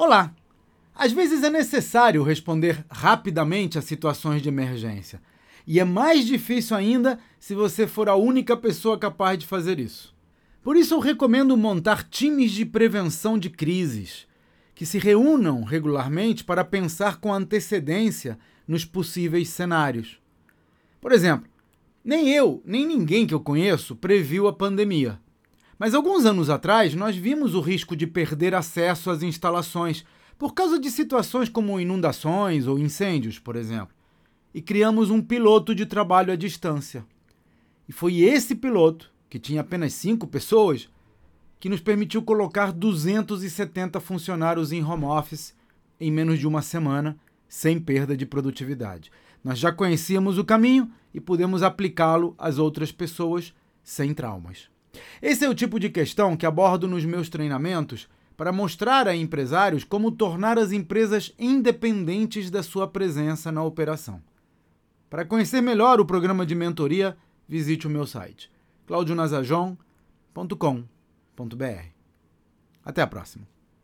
Olá! Às vezes é necessário responder rapidamente a situações de emergência. E é mais difícil ainda se você for a única pessoa capaz de fazer isso. Por isso, eu recomendo montar times de prevenção de crises, que se reúnam regularmente para pensar com antecedência nos possíveis cenários. Por exemplo, nem eu, nem ninguém que eu conheço previu a pandemia. Mas alguns anos atrás, nós vimos o risco de perder acesso às instalações por causa de situações como inundações ou incêndios, por exemplo, e criamos um piloto de trabalho à distância. E foi esse piloto, que tinha apenas cinco pessoas, que nos permitiu colocar 270 funcionários em home office em menos de uma semana, sem perda de produtividade. Nós já conhecíamos o caminho e pudemos aplicá-lo às outras pessoas sem traumas. Esse é o tipo de questão que abordo nos meus treinamentos para mostrar a empresários como tornar as empresas independentes da sua presença na operação. Para conhecer melhor o programa de mentoria, visite o meu site claudionazajon.com.br. Até a próxima.